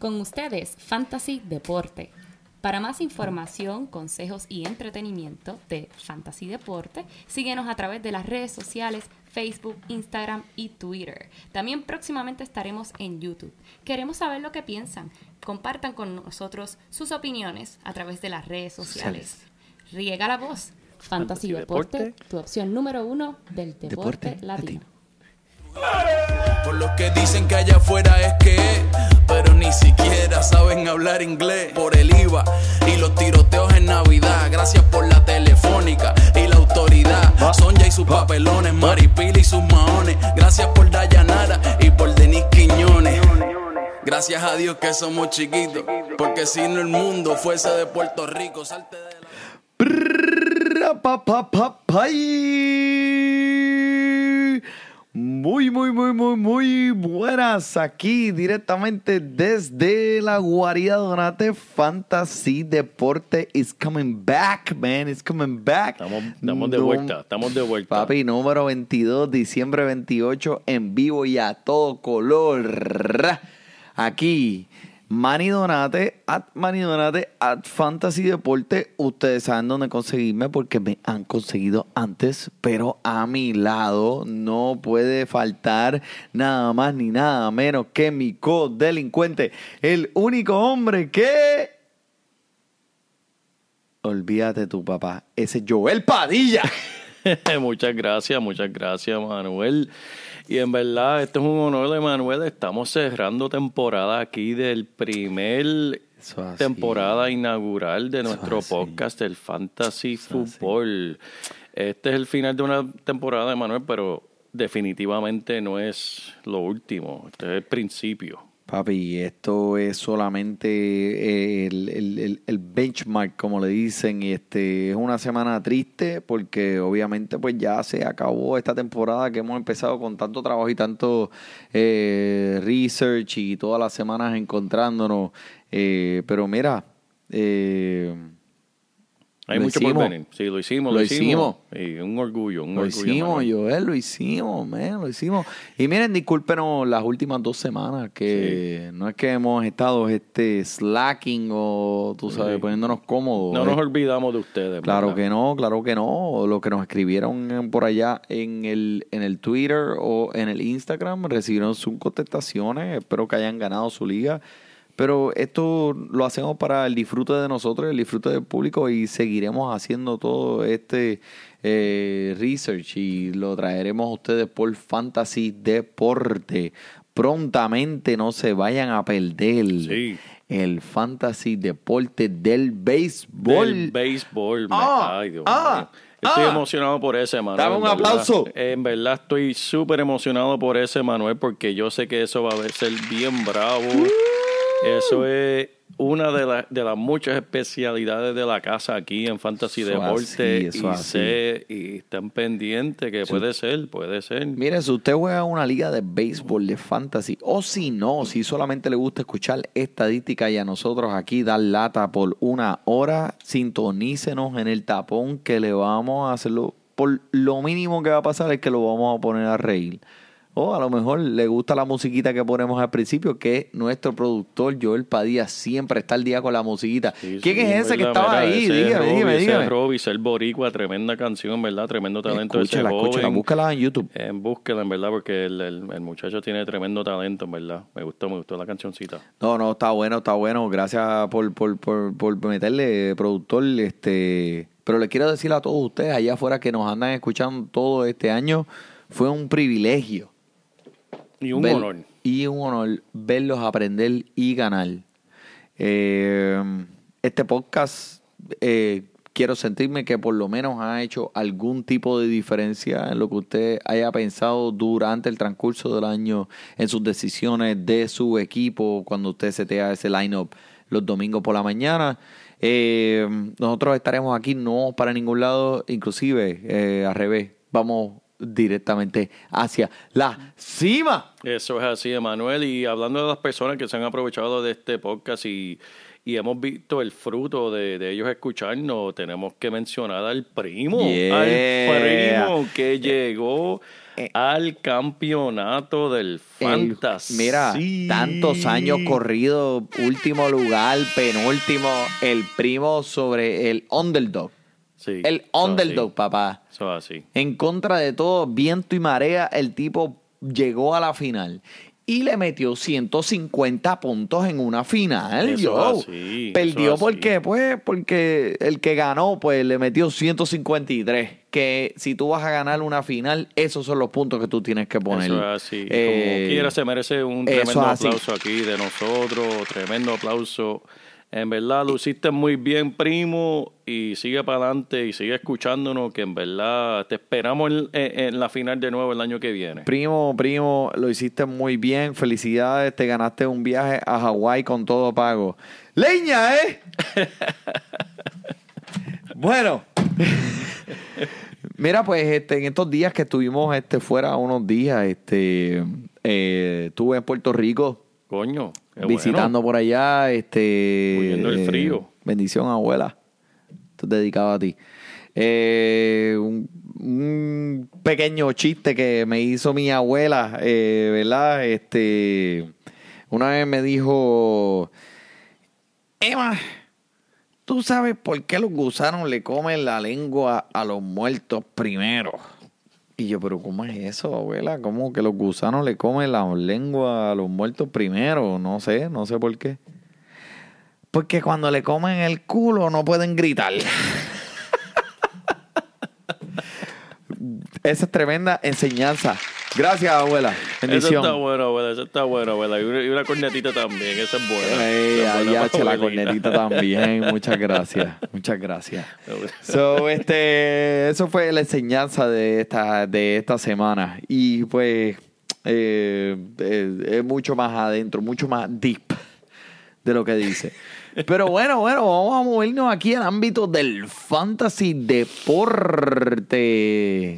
Con ustedes, Fantasy Deporte. Para más información, consejos y entretenimiento de Fantasy Deporte, síguenos a través de las redes sociales Facebook, Instagram y Twitter. También próximamente estaremos en YouTube. Queremos saber lo que piensan. Compartan con nosotros sus opiniones a través de las redes sociales. Riega la voz. Fantasy, Deporte, tu opción número uno del deporte, latino. Por lo que dicen que allá afuera es que pero ni siquiera saben hablar inglés. Por el IVA y los tiroteos en Navidad. Gracias por la telefónica y la autoridad. Sonja y sus papelones, Maripili y sus maones. Gracias por Dayanara y por Denis Quiñones. Gracias a Dios que somos chiquitos, porque si no el mundo fuese de Puerto Rico, salte de la... Pa, pa, pa, pay. Muy, muy, muy, muy, muy buenas aquí directamente desde la guarida Donate Fantasy Deporte is coming back, man, it's coming back. Estamos, estamos de No- vuelta, estamos de vuelta. Papi, número 22, diciembre 28, en vivo y a todo color. Aquí, Manny Donate, at Manny Donate, at Fantasy Deporte. Ustedes saben dónde conseguirme porque me han conseguido antes, pero a mi lado no puede faltar nada más ni nada menos que mi co-delincuente, el único hombre que... Olvídate tu papá, ese es Joel Padilla. muchas gracias, muchas gracias, Manuel. Y en verdad, este es un honor de Manuel. Estamos cerrando temporada aquí del primer temporada inaugural de nuestro podcast, el Fantasy. Fútbol. Este es el final de una temporada de Manuel, pero definitivamente no es lo último. Este es el principio. Papi, esto es solamente eh, el, el- el- benchmark, como le dicen. y Este, es una semana triste porque obviamente pues ya se acabó esta temporada que hemos empezado con tanto trabajo y tanto eh, research y todas las semanas encontrándonos. Eh, pero mira, eh, Hay Lo mucho hicimos. por venir. Sí, lo hicimos, lo, Lo hicimos. Y un orgullo, un lo orgullo. hicimos, Manuel. Joel, lo hicimos, man, lo hicimos. Y miren, discúlpenos las últimas dos semanas que no es que hemos estado este slacking o tú sabes, Sí. poniéndonos cómodos. No Eh, nos olvidamos de ustedes. Claro ¿verdad? que no, claro que no. Lo que nos escribieron por allá en el, en el Twitter o en el Instagram recibieron sus contestaciones. Espero que hayan ganado su liga. Pero esto lo hacemos para el disfrute de nosotros, el disfrute del público y seguiremos haciendo todo este eh, research y lo traeremos a ustedes por Fantasy Deporte. Prontamente no se vayan a perder Sí. el Fantasy Deporte del béisbol. Del béisbol. me- Ah, Ay, Dios ah. Estoy ah. emocionado por ese, Manuel. Dame un en verdad. aplauso. En verdad estoy súper emocionado por ese, Manuel, porque yo sé que eso va a ser bien bravo. Eso es una de, las de las muchas especialidades de la casa aquí en Fantasy Eso Deporte. así, y sé, y están pendientes que puede ser, puede ser. Mire, si usted juega una liga de béisbol, de fantasy, o si no, si solamente le gusta escuchar estadística y a nosotros aquí dar lata por una hora, sintonícenos en el tapón que le vamos a hacerlo. Por lo mínimo que va a pasar es que lo vamos a poner a reír. O a lo mejor le gusta la musiquita que ponemos al principio, que nuestro productor Joel Padilla siempre está al día con la musiquita. Sí, ¿Quién sí, es ese que estaba ahí? Dígame, Robbie, dígame, dígame. ser boricua, tremenda canción, ¿verdad? Tremendo talento Escúchala, escúchala, búscala en YouTube. En búsqueda, en verdad, porque el, el- el muchacho tiene tremendo talento, en verdad. Me gustó, me gustó la cancioncita. No, no, está bueno, está bueno. Gracias por, por, por, por meterle, productor. Este, pero le quiero decir a todos ustedes allá afuera que nos andan escuchando todo este año, fue un privilegio. Y un ver- honor. Y un honor verlos aprender y ganar. Eh, este podcast, eh, quiero sentirme que por lo menos ha hecho algún tipo de diferencia en lo que usted haya pensado durante el transcurso del año, en sus decisiones de su equipo, cuando usted setea ese lineup los domingos por la mañana. Eh, nosotros estaremos aquí no para ningún lado, inclusive eh, al revés. Vamos directamente hacia la cima. Eso es así, Emanuel. Y hablando de las personas que se han aprovechado de este podcast y, y hemos visto el fruto de, de ellos escucharnos, tenemos que mencionar al primo, Yeah. al primo que llegó al campeonato del El- Fantasy. mira, tantos años corridos, último lugar, penúltimo, el primo sobre el underdog. Sí, El underdog, así. papá. Eso es así. En contra de todo, viento y marea, el tipo llegó a la final y le metió 150 puntos en una final. Eso yo. así, Perdió eso es porque, así. pues, porque el que ganó, pues, le metió 153. Que si tú vas a ganar una final, esos son los puntos que tú tienes que poner. Eso es así. Y Eh, Como quiera, se merece un tremendo aplauso aquí de nosotros. Tremendo aplauso. En verdad, lo hiciste muy bien, primo. Y sigue para adelante y sigue escuchándonos. Que en verdad te esperamos en, en- en la final de nuevo el año que viene. Primo, primo, lo hiciste muy bien. Felicidades, te ganaste un viaje a Hawái con todo pago. ¡Leña, eh! bueno. Mira, pues este, en estos días que estuvimos este, fuera unos días, este, eh, estuve en Puerto Rico Coño. qué visitando por allá. Este, Huyendo eh, frío. bendición, abuela. Esto es dedicado a ti. Eh, un, un pequeño chiste que me hizo mi abuela, eh, ¿verdad? Este, una vez me dijo, Emma, ¿tú sabes por qué los gusanos le comen la lengua a los muertos primero? Y yo, pero ¿cómo es eso, abuela? ¿Cómo que los gusanos le comen la lengua a los muertos primero? No sé, no sé por qué. Porque cuando le comen el culo no pueden gritar. Esa es tremenda enseñanza. Gracias, abuela. Eso está bueno, abuela. Eso está bueno, abuela. Y una, y una cornetita también. Esa es buena. Ey, es buena la cornetita también. Muchas gracias. Muchas gracias. So, este, eso fue la enseñanza de esta, de esta semana. Y pues eh, eh, es mucho más adentro, mucho más deep de lo que dice. Pero bueno, bueno, vamos a movernos aquí al ámbito del fantasy deporte.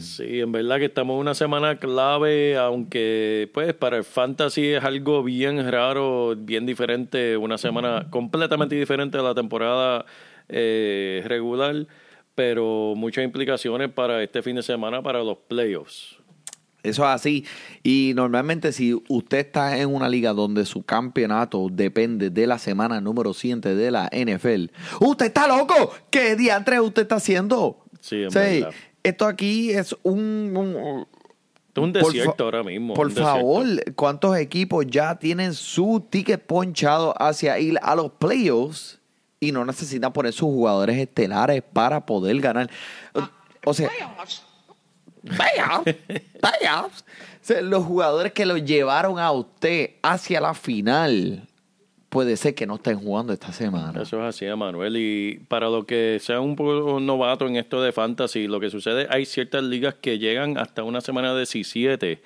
Sí, en verdad que estamos en una semana clave, aunque pues para el fantasy es algo bien raro, bien diferente, una semana completamente diferente a la temporada eh, regular, pero muchas implicaciones para este fin de semana para los playoffs. Eso es así. Y normalmente si usted está en una liga donde su campeonato depende de la semana número 7 de la NFL, ¡usted está loco! ¿Qué diantre usted está haciendo? Sí, en Sí, verdad. Esto aquí es un... un- es desierto ahora mismo. Por desierto. favor, ¿cuántos equipos ya tienen su ticket ponchado hacia ir a los playoffs y no necesitan poner sus jugadores estelares para poder ganar? O sea... Playoffs, playoffs. O sea, los jugadores que lo llevaron a usted hacia la final puede ser que no estén jugando esta semana. Eso es así, Manuel. Y para los que sean un poco novatos en esto de fantasy, lo que sucede, hay ciertas ligas que llegan hasta una semana 17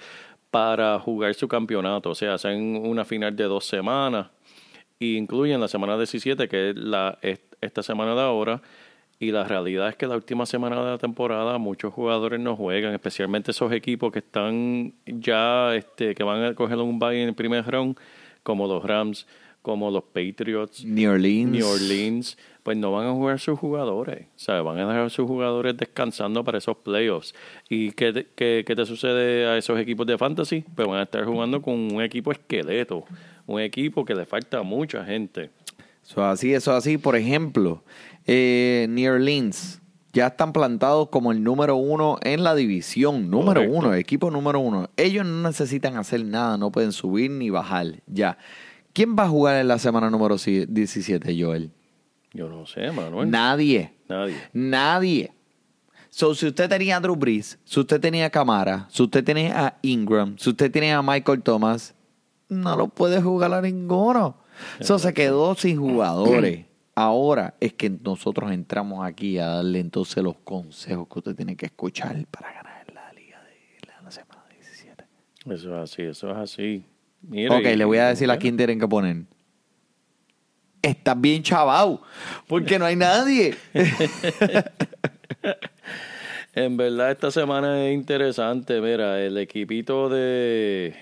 para jugar su campeonato. O sea, hacen una final de dos semanas y incluyen la semana 17, que es la, es- esta semana de ahora. Y la realidad es que la última semana de la temporada muchos jugadores no juegan, especialmente esos equipos que están ya, este, que van a coger un bye en el primer round, como los Rams, como los Patriots. New Orleans. New Orleans, pues no van a jugar sus jugadores. Sea, van a dejar a sus jugadores descansando para esos playoffs. ¿Y qué te, qué- qué te sucede a esos equipos de fantasy? Pues van a estar jugando con un equipo esqueleto. Un equipo que le falta a mucha gente. Eso es así, eso es así. Por ejemplo, eh, New Orleans ya están plantados como el número uno en la división. Número Correcto. uno, equipo número uno. Ellos no necesitan hacer nada, no pueden subir ni bajar. Ya. ¿Quién va a jugar en la semana número si- 17, Joel? Yo no sé, Manuel. Nadie. Nadie. Nadie. So, si usted tenía a Drew Brees, si usted tenía a Camara, si usted tenía a Ingram, si usted tenía a Michael Thomas, no lo puede jugar a ninguno. So, se quedó sin jugadores. Ahora es que nosotros entramos aquí a darle entonces los consejos que usted tiene que escuchar para ganar la liga de la, la semana 17. Eso es así, eso es así. Mira, Ok, y- le voy a decir a quién tienen que poner. Estás bien chavao, porque no hay nadie. En verdad, esta semana es interesante. Mira, el equipito de.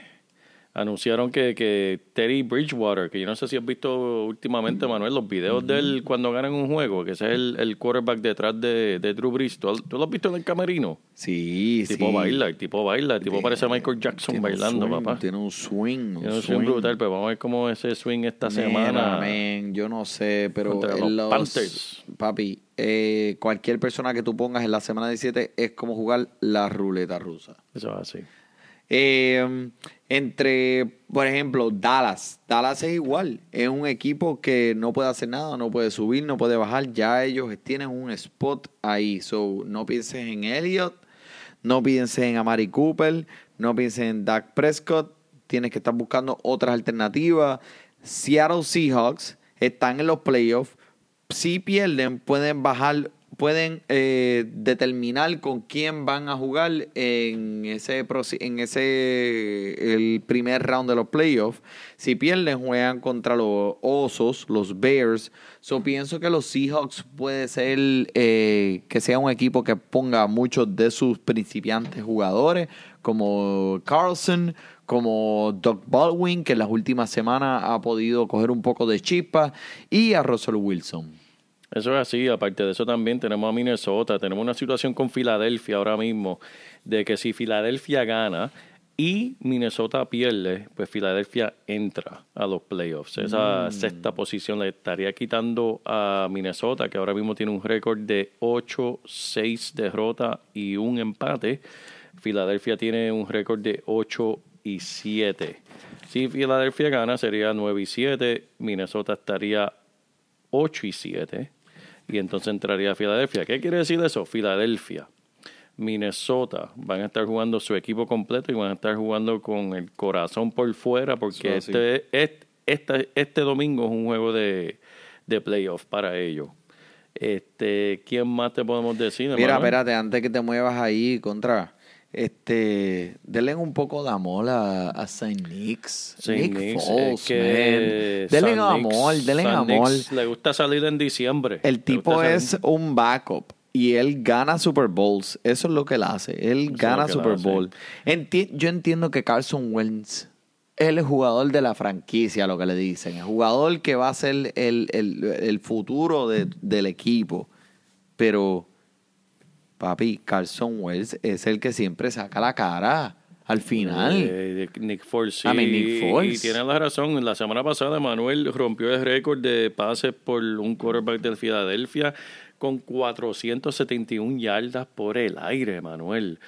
Anunciaron que, que Teddy Bridgewater, que yo no sé si has visto últimamente, Manuel, los videos de él cuando ganan un juego, que ese es el, el quarterback detrás de, de Drew Brees. ¿Tú, tú lo has visto en el camerino? Sí, El tipo sí. baila, tipo baila, tipo parece Michael Jackson bailando, swing, papá. Tiene un swing. Tiene un swing brutal, pero vamos a ver cómo ese swing esta semana. Men, yo no sé, pero Contra en los Panthers. papi, eh, cualquier persona que tú pongas en la semana 17 es como jugar la ruleta rusa. Eso es así. Eh, entre, por ejemplo, Dallas. Dallas es igual. Es un equipo que no puede hacer nada, no puede subir, no puede bajar. Ya ellos tienen un spot ahí. So, no pienses en Elliott, no pienses en Amari Cooper, no pienses en Dak Prescott. Tienes que estar buscando otras alternativas. Seattle Seahawks están en los playoffs. Si pierden, pueden bajar, pueden eh, determinar con quién van a jugar en ese en ese el primer round de los playoffs. Si pierden, juegan contra los Osos, los Bears. So pienso que los Seahawks puede ser eh, que sea un equipo que ponga muchos de sus principiantes jugadores, como Carlson, como Doug Baldwin, que en las últimas semanas ha podido coger un poco de chispa, y a Russell Wilson. Eso es así, aparte de eso también tenemos a Minnesota, tenemos una situación con Filadelfia ahora mismo, de que si Filadelfia gana y Minnesota pierde, pues Filadelfia entra a los playoffs. Esa sexta posición le estaría quitando a Minnesota, que ahora mismo tiene un récord de 8, 6 derrotas y un empate. Filadelfia tiene un récord de 8 y 7. Si Filadelfia gana sería 9 y 7, Minnesota estaría 8 y 7. Y entonces entraría a Filadelfia. ¿Qué quiere decir eso? Filadelfia, Minnesota van a estar jugando su equipo completo y van a estar jugando con el corazón por fuera porque este, este, este, este domingo es un juego de, de playoff para ellos. Este, ¿Quién más te podemos decir? Mira, hermano? espérate, antes que te muevas ahí contra, este, denle un poco de amor a, a Saint Nicks. Saint Nick Nicks, Foles, es que man. Denle amor, denle San amor. Nicks le gusta salir en diciembre. El tipo es salir- un backup y él gana Super Bowls. Eso es lo que él hace. Él gana Super. Bowl. Enti- yo entiendo que Carson Wentz es el jugador de la franquicia, lo que le dicen. El jugador que va a ser el, el- el futuro de- del equipo. Pero, papi, Carson Wentz es el que siempre saca la cara al final. Eh, Nick Foles, sí. I mean, Nick Foles. Y tiene la razón. La semana pasada Manuel rompió el récord de pases por un quarterback de Filadelfia con 471 yardas por el aire, Manuel.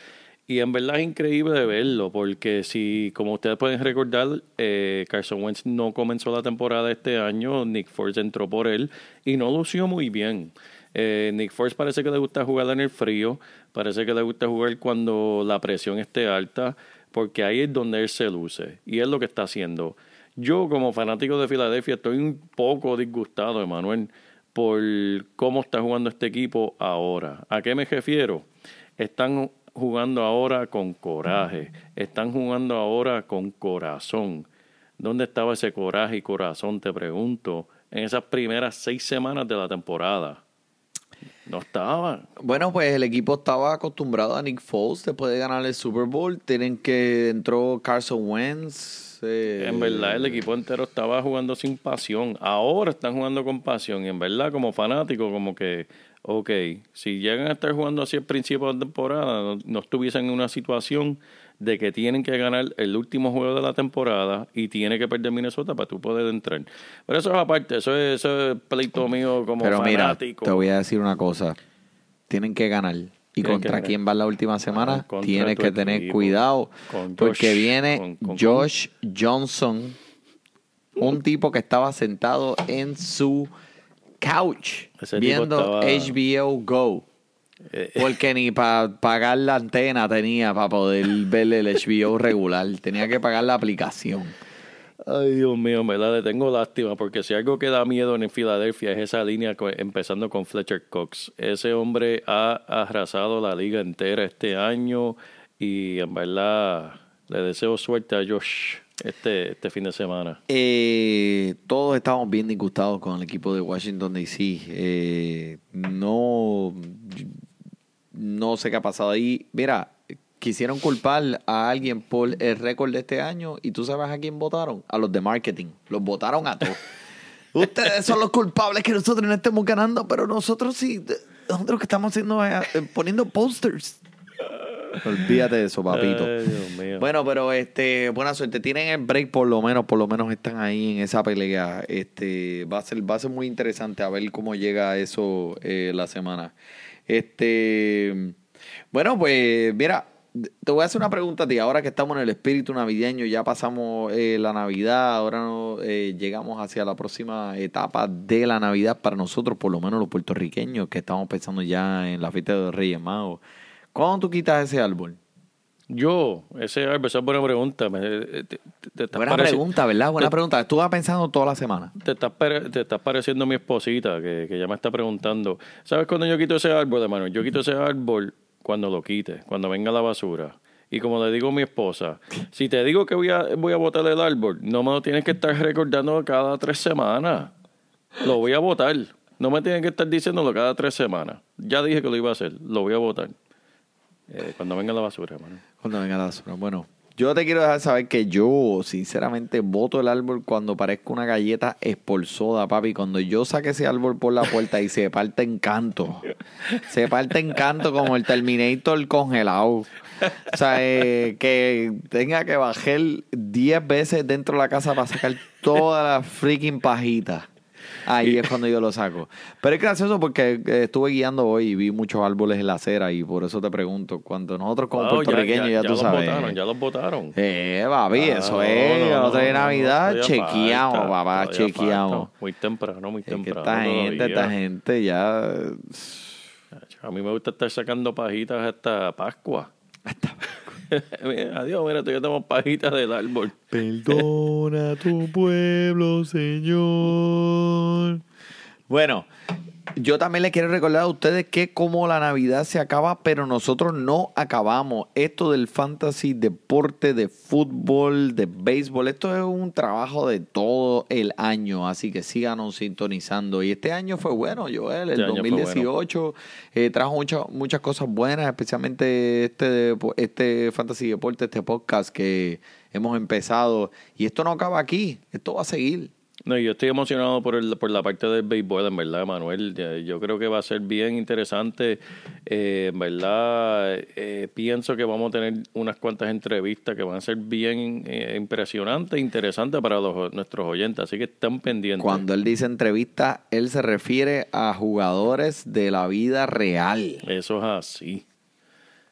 Y en verdad es increíble de verlo, porque si, como ustedes pueden recordar, eh, Carson Wentz no comenzó la temporada este año, Nick Foles entró por él y no lució muy bien. Eh, Nick Foles parece que le gusta jugar en el frío, parece que le gusta jugar cuando la presión esté alta, porque ahí es donde él se luce y es lo que está haciendo. Yo como fanático de Filadelfia estoy un poco disgustado, Emanuel, por cómo está jugando este equipo ahora. ¿A qué me refiero? Están jugando ahora con coraje, están jugando ahora con corazón. ¿Dónde estaba ese coraje y corazón, te pregunto, en esas primeras seis semanas de la temporada? No estaba. Bueno, pues el equipo estaba acostumbrado a Nick Foles después de ganar el Super Bowl. Tienen que entró Carson Wentz. eh, En verdad, el equipo entero estaba jugando sin pasión. Ahora están jugando con pasión. Y en verdad, como fanático, como que, ok, si llegan a estar jugando así al principio de la temporada, no, no estuviesen en una situación de que tienen que ganar el último juego de la temporada y tiene que perder Minnesota para tú poder entrar. Pero eso es aparte, eso es, eso es pleito mío como Pero mira, te voy a decir una cosa. Tienen que ganar. ¿Y Tienen contra ganar. quién va la última semana? contra Tienes que tener equipo. cuidado. Con porque Josh- viene con- con- Josh Johnson, un tipo que estaba sentado en su couch Ese viendo estaba- HBO Go. Eh, Porque ni para pagar la antena tenía para poder ver el HBO regular. Tenía que pagar la aplicación. Ay, Dios mío, me la tengo lástima, porque si algo que da miedo en Filadelfia es esa línea empezando con Fletcher Cox. Ese hombre ha arrasado la liga entera este año y en verdad le deseo suerte a Josh este, este fin de semana. Eh, todos estamos bien disgustados con el equipo de Washington DC. Eh, no, no sé qué ha pasado ahí. Mira, quisieron culpar a alguien por el récord de este año y tú sabes a quién votaron, a los de marketing, los votaron a todos. Ustedes son los culpables que nosotros no estemos ganando, pero nosotros sí, nosotros lo que estamos haciendo es eh, poniendo posters. Olvídate de eso, papito. Ay, Dios mío. Bueno, pero este, buena suerte. Tienen el break por lo menos, por lo menos están ahí en esa pelea. Este, va a ser, va a ser muy interesante a ver cómo llega eso eh, la semana. Este, bueno, pues mira, te voy a hacer una pregunta a ti. Ahora que estamos en el espíritu navideño, ya pasamos eh, la Navidad, ahora no, eh, llegamos hacia la próxima etapa de la Navidad para nosotros, por lo menos los puertorriqueños, que estamos pensando ya en la fiesta de Reyes Magos. ¿Cuándo tú quitas ese árbol? Yo, ese árbol, esa es buena pregunta. Me- te, te- Buena pregunta, ¿verdad? Buena pregunta. Estuve pensando toda la semana. Te estás, te estás pareciendo mi esposita, que, que ya me está preguntando. ¿Sabes cuándo yo quito ese árbol, hermano? Yo quito ese árbol cuando lo quite, cuando venga la basura. Y como le digo a mi esposa, si te digo que voy a, voy a botar el árbol, no me lo tienes que estar recordando cada tres semanas. Lo voy a botar. No me tienes que estar diciéndolo cada tres semanas. Ya dije que lo iba a hacer. Lo voy a botar. Eh, cuando venga la basura, hermano. Cuando venga la basura. Bueno, yo te quiero dejar saber que yo, sinceramente, voto el árbol cuando parezca una galleta expulsada, papi. Cuando yo saque ese árbol por la puerta y se parte en canto. Se parte en canto como el Terminator congelado. O sea, eh, que tenga que bajar 10 veces dentro de la casa para sacar toda la freaking pajita. Ahí es cuando yo lo saco. Pero es gracioso porque eh, estuve guiando hoy y vi muchos árboles en la acera y por eso te pregunto, cuando nosotros como Wow, puertorriqueños ya, tú los sabes. botaron, ya los votaron. Eh, papi, Ah, eso no, es. no, otra de no, Navidad, chequeamos, falta, papá, chequeamos. falta. Muy temprano, muy Es que temprano. esta gente, todavía. esta gente ya. A mí me gusta estar sacando pajitas hasta Pascua. Mira, Adiós, mira, tú ya tenemos pajitas del árbol. Perdona a tu pueblo, Señor. Bueno, yo también le quiero recordar a ustedes que como la Navidad se acaba, pero nosotros no acabamos. Esto del fantasy, deporte, de fútbol, de béisbol, esto es un trabajo de todo el año, así que síganos sintonizando. Y este año fue bueno, Joel, el Este año fue 2018 eh, trajo muchas muchas cosas buenas, especialmente este, este fantasy deporte, este podcast que hemos empezado. Y esto no acaba aquí, esto va a seguir. No, yo estoy emocionado por, el, por la parte del béisbol, en verdad, Manuel. Yo creo que va a ser bien interesante. Eh, en verdad, eh, pienso que vamos a tener unas cuantas entrevistas que van a ser bien eh, impresionantes e interesantes para los, nuestros oyentes. Así que están pendientes. Cuando él dice entrevista, él se refiere a jugadores de la vida real. Eso es así.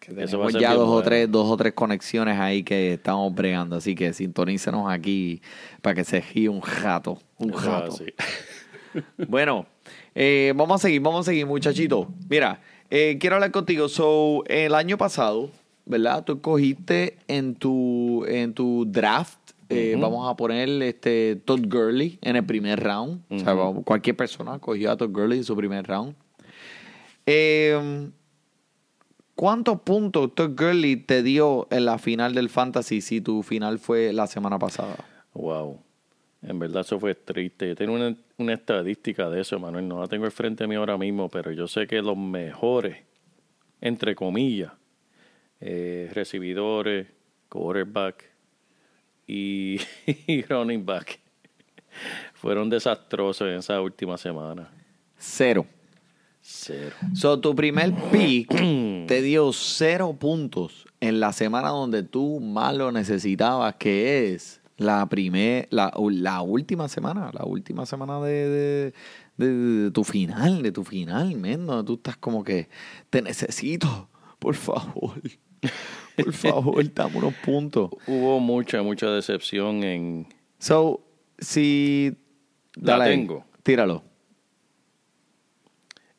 Que tenemos ya dos o tres, dos o tres conexiones ahí que estamos bregando, así que sintonícenos aquí para que se gire un jato, un jato. Bueno, eh, vamos a seguir, vamos a seguir, muchachito. Mira, eh, quiero hablar contigo. So, el año pasado, ¿verdad? Tú cogiste en tu, en tu draft, eh, vamos a poner este Todd Gurley en el primer round. O sea, cualquier persona cogió a Todd Gurley en su primer round. Eh, ¿Cuántos puntos Todd Gurley te dio en la final del Fantasy si tu final fue la semana pasada? Wow. En verdad eso fue triste. Yo tengo una, una estadística de eso, Manuel. No la tengo al frente de mí ahora mismo, pero yo sé que los mejores, entre comillas, eh, recibidores, quarterback y, y running back, fueron desastrosos en esa última semana. Cero. Cero. So, tu primer pick te dio cero puntos en la semana donde tú más lo necesitabas, que es la primer, la, la última semana, la última semana de, de, de- de tu final, de tu final, men, donde tú estás como que te necesito, por favor, por favor, dame unos puntos. Hubo mucha, mucha decepción en... So, si... La dale tengo. Tíralo.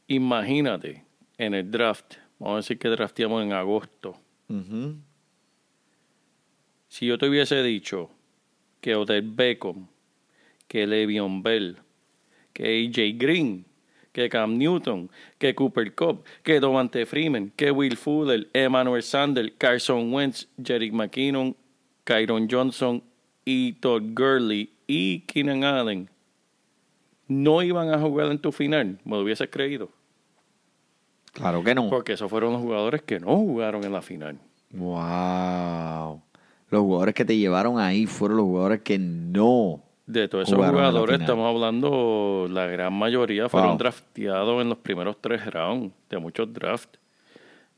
Imagínate, en el draft, vamos a decir que drafteamos en agosto. Si yo te hubiese dicho que Odell Beckham, que Le'Veon Bell, que AJ Green, que Cam Newton, que Cooper Cup, que Devante Freeman, que Will Fuller, Emmanuel Sanders, Carson Wentz, Jerick McKinnon, Kyron Johnson y Todd Gurley y Keenan Allen no iban a jugar en tu final, me lo hubieses creído. Claro que no. Porque esos fueron los jugadores que no jugaron en la final. Wow. Los jugadores que te llevaron ahí fueron los jugadores que no. De todos esos jugadores, estamos hablando, la gran mayoría fueron Wow. drafteados en los primeros tres rounds de muchos drafts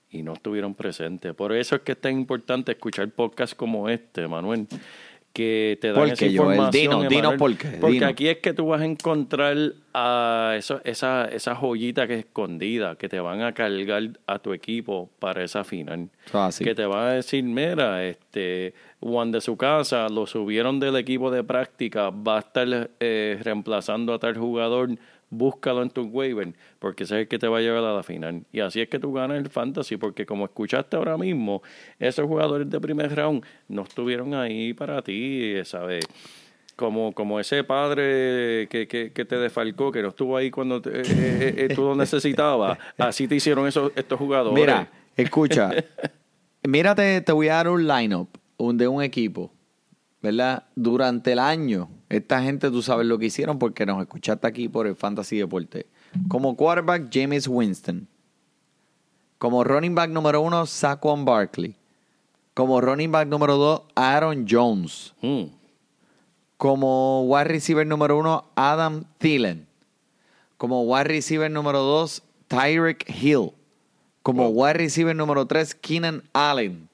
y no estuvieron presentes. Por eso es que es tan importante escuchar podcasts como este, Manuel, que te dan ¿Por esa información. Dinos Emanuel, por qué, Porque dinos. aquí es que tú vas a encontrar a eso, esa, esa joyita que es escondida, que te van a cargar a tu equipo para esa final. Así. Que te van a decir, mira, este Juan de su casa lo subieron del equipo de práctica, va a estar eh, reemplazando a tal jugador, búscalo en tu waiver, porque ese es el que te va a llevar a la final. Y así es que tú ganas el fantasy, porque como escuchaste ahora mismo, esos jugadores de primer round no estuvieron ahí para ti, ¿sabes? Como, como ese padre que, que, te desfalcó, que no estuvo ahí cuando eh, eh, eh, tú lo necesitabas, así te hicieron esos, estos jugadores. Mira, escucha. Mírate, te voy a dar un lineup de un equipo, ¿verdad? Durante el año, esta gente tú sabes lo que hicieron porque nos escuchaste aquí por el Fantasy Deporte. Como quarterback, James Winston. Como running back número uno, Saquon Barkley. Como running back número dos, Aaron Jones. Mm. Como wide receiver número uno, Adam Thielen. Como wide receiver número dos, Tyreek Hill. Como wide receiver número tres, Keenan Allen.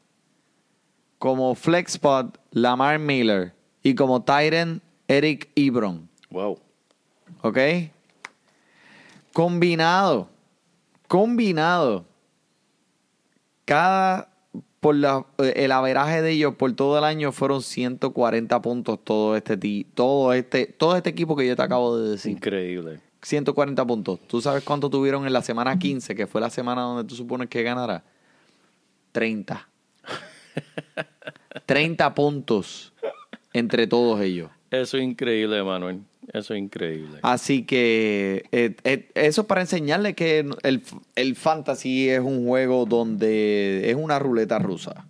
Como flex spot, Lamar Miller. Y como tight end, Eric Ebron. wow. ¿Ok? Combinado. Combinado. Cada. Por la, el averaje de ellos por todo el año fueron 140 puntos todo este todo este todo este equipo que yo te acabo de decir. Increíble. 140 puntos. ¿Tú sabes cuánto tuvieron en la semana 15, que fue la semana donde tú supones que ganara? 30. 30 puntos entre todos ellos. Eso es increíble, Manuel. Eso es increíble. Así que eh, eh, eso es para enseñarle que el, el fantasy es un juego donde es una ruleta rusa.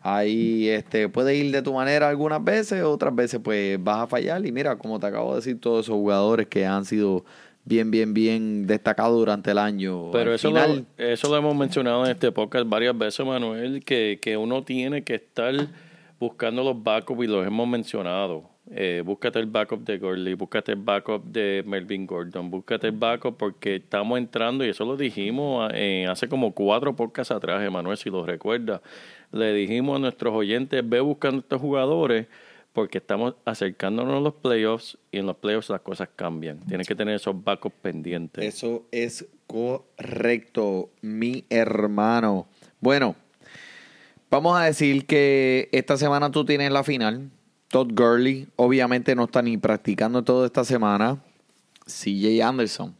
Ahí este, puede ir de tu manera algunas veces, otras veces pues vas a fallar. Y mira, como te acabo de decir, todos esos jugadores que han sido bien, bien, bien destacados durante el año. Pero al eso, final, lo, eso lo hemos mencionado en este podcast varias veces, Manuel, que, que uno tiene que estar buscando los backups y los hemos mencionado. Eh, búscate el backup de Gurley, búscate el backup de Melvin Gordon, búscate el backup porque estamos entrando, y eso lo dijimos eh, hace como cuatro podcasts atrás, Emanuel, si lo recuerdas. Le dijimos a nuestros oyentes, ve buscando estos jugadores porque estamos acercándonos a los playoffs y en los playoffs las cosas cambian. Tienes que tener esos backups pendientes. Eso es correcto, mi hermano. Bueno, vamos a decir que esta semana tú tienes la final. Todd Gurley, obviamente no está ni practicando toda esta semana. CJ Anderson.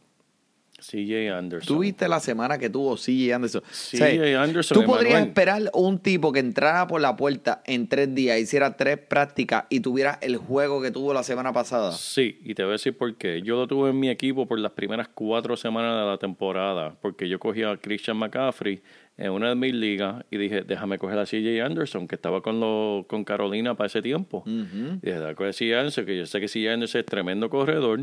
CJ Anderson. Tú viste la semana que tuvo CJ Anderson. CJ Anderson, Tú podrías esperar un tipo que entrara por la puerta en tres días, hiciera tres prácticas y tuviera el juego que tuvo la semana pasada. Sí, y te voy a decir por qué. Yo lo tuve en mi equipo por las primeras cuatro semanas de la temporada, porque yo cogí a Christian McCaffrey en una de mis ligas y dije, déjame coger a CJ Anderson, que estaba con, lo, con Carolina para ese tiempo. Y dije, "Déjame coger a CJ Anderson, que yo sé que CJ Anderson es tremendo corredor.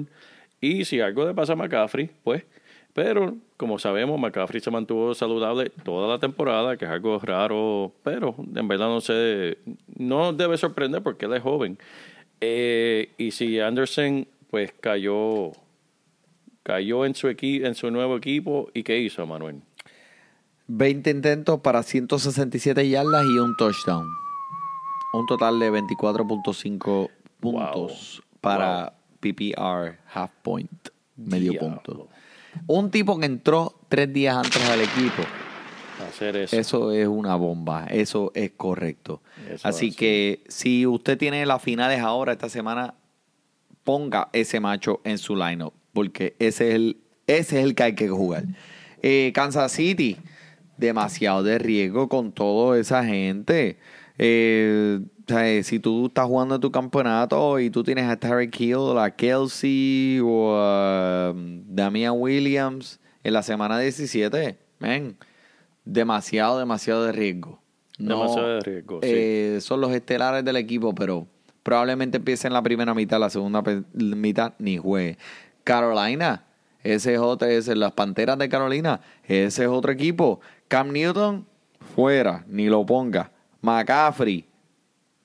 Y si algo le pasa a McCaffrey, pues... Pero, como sabemos, McCaffrey se mantuvo saludable toda la temporada, que es algo raro, pero en verdad no sé, no debe sorprender porque él es joven. Eh, y si Anderson, pues cayó, cayó en su equi en su nuevo equipo, ¿y qué hizo, Manuel? 20 intentos para 167 yardas y un touchdown. Un total de 24.5 puntos para PPR, half point, medio Diablo. punto. Un tipo que entró tres días antes al equipo. Hacer eso. Eso es una bomba, eso es correcto. Eso así así. que si usted tiene las finales ahora esta semana, ponga ese macho en su lineup, porque ese es el, ese es el que hay que jugar. Eh, Kansas City, demasiado de riesgo con toda esa gente. Eh, o sea, eh, si tú estás jugando tu campeonato y tú tienes a Tarek Hill, a Kelsey o a um, Damian Williams en la semana 17, men, demasiado, demasiado de riesgo. No, Demasiado de riesgo, sí. eh, Son los estelares del equipo, pero probablemente empiece en la primera mitad, la segunda mitad ni juegue. Carolina, ese es otro, ese, las Panteras de Carolina, ese es otro equipo. Cam Newton, fuera, ni lo ponga. McCaffrey,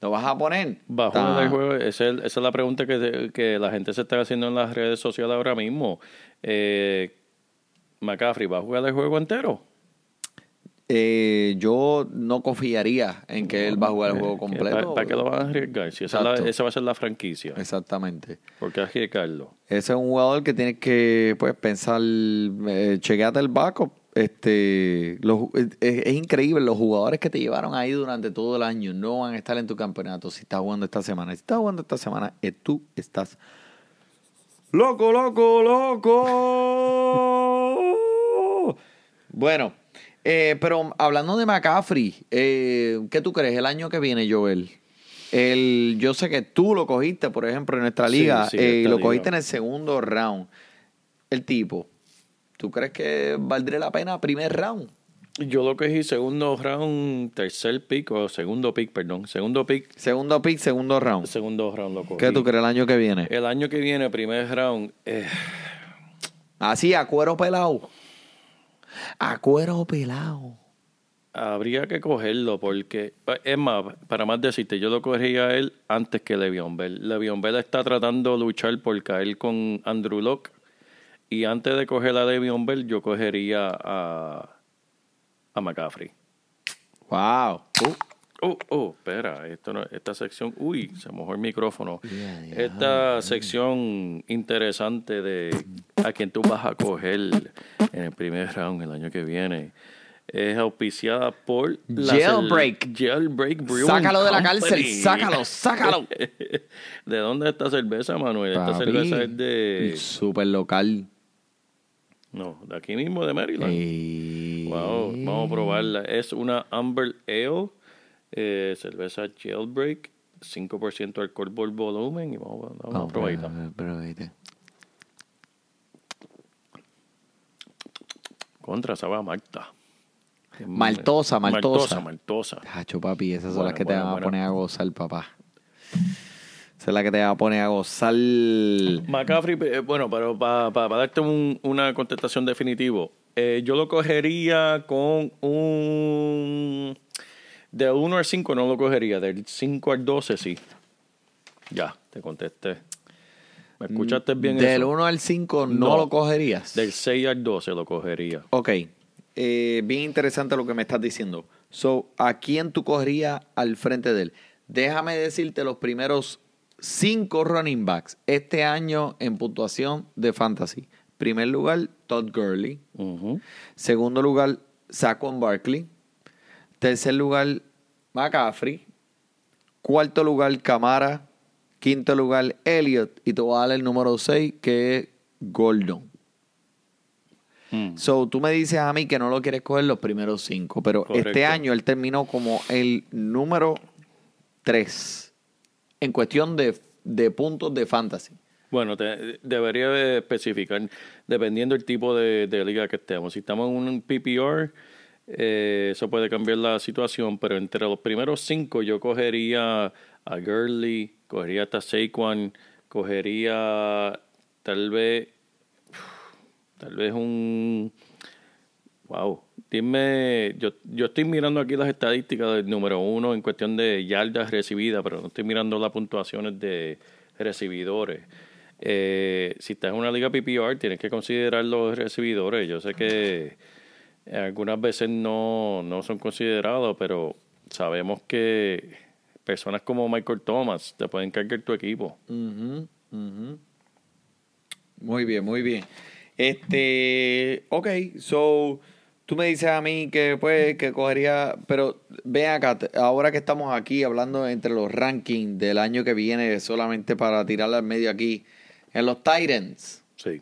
¿lo vas a poner? Va a Ta- jugar el juego. Esa es, esa es la pregunta que, que la gente se está haciendo en las redes sociales ahora mismo. Eh, McCaffrey, ¿va a jugar el juego entero? Eh, yo no confiaría en que él va a jugar el juego completo. ¿Para qué lo van a arriesgar? Si esa, es la- Exacto. esa va a ser la franquicia. Exactamente. ¿Por qué arriesgarlo? Ese es un jugador que tiene que pues pensar, eh, chequeate el backup. Este, los- es, es increíble, los jugadores que te llevaron ahí durante todo el año no van a estar en tu campeonato si estás jugando esta semana. Si estás jugando esta semana, eh, tú estás loco, loco, loco. bueno, eh, pero hablando de McCaffrey, eh, ¿qué tú crees el año que viene, Joel? El, yo sé que tú lo cogiste, por ejemplo, en nuestra liga, sí, eh, lo liga. cogiste en el segundo round. El tipo, ¿tú crees que valdría la pena primer round? Yo lo cogí segundo round, tercer pick, o segundo pick, perdón. Segundo pick, Segundo pick, segundo round. segundo round lo cogí. ¿Qué tú crees el año que viene? El año que viene, primer round, eh, Así, a cuero pelado. A cuero pelado. habría que cogerlo porque, es más, para más decirte, yo lo cogería a él antes que Le'Veon Bell. Le'Veon Bell está tratando de luchar por caer con Andrew Locke y antes de coger a Le'Veon Bell, yo cogería a, a McCaffrey. Wow. Oh, oh, espera, esto no, esta sección, uy, se mojó el micrófono. Esta sección interesante de a quién tú vas a coger en el primer round el año que viene es auspiciada por la Jailbreak. Jailbreak Brewing Sácalo de la cárcel, sácalo, sácalo. ¿De dónde es esta cerveza, Manuel? Esta cerveza es de Super local. No, de aquí mismo de Maryland. Eh, Wow, vamos a probarla. Es una Amber Ale, eh, cerveza Jailbreak, 5% alcohol por volumen. Y vamos, a- vamos a probarla. viste. Contra, sabe a Malta. Maltosa, maltosa. Maltosa, maltosa. Tacho, papi, esas son Bueno, las que te bueno, van a poner a gozar, papá. Esa es la que te va a poner a gozar. McCaffrey, eh, bueno, pero para darte un- una contestación definitiva, eh, yo lo cogería con un... De 1 al 5 no lo cogería, del 5 al 12 sí. Ya, te contesté. ¿Me escuchaste bien Del eso? 1 al 5 no, No. lo cogerías. Del 6 al 12 lo cogería. Ok. Eh, bien interesante lo que me estás diciendo. So, ¿a quién tú cogerías al frente de él? Déjame decirte los primeros cinco running backs este año en puntuación de fantasy. Primer lugar, Todd Gurley. Segundo lugar, Saquon Barkley. Tercer lugar, McCaffrey. Cuarto lugar, Camara. Quinto lugar, Elliott. Y te voy a dar el número 6, que es Gordon. Mm. So, tú me dices a mí que no lo quieres coger los primeros cinco, pero Correcto. este año él terminó como el número 3 en cuestión de, de puntos de fantasy. Bueno, te- debería de especificar, dependiendo del tipo de, de liga que estemos. Si estamos en un PPR, eh, eso puede cambiar la situación, pero entre los primeros cinco yo cogería a Gurley, cogería hasta Saquon, cogería tal vez, tal vez un... Wow, dime, yo, yo estoy mirando aquí las estadísticas del número uno en cuestión de yardas recibidas, pero no estoy mirando las puntuaciones de recibidores. Eh, si estás en una liga PPR, tienes que considerar los recibidores. Yo sé que algunas veces no, no son considerados, pero sabemos que personas como Michael Thomas te pueden cargar tu equipo. Ujú, ujú. Muy bien, muy bien. Este, ok, so, tú me dices a mí que pues que cogería, pero ven acá, ahora que estamos aquí hablando entre los rankings del año que viene, solamente para tirarla al medio aquí, en los Titans, Sí.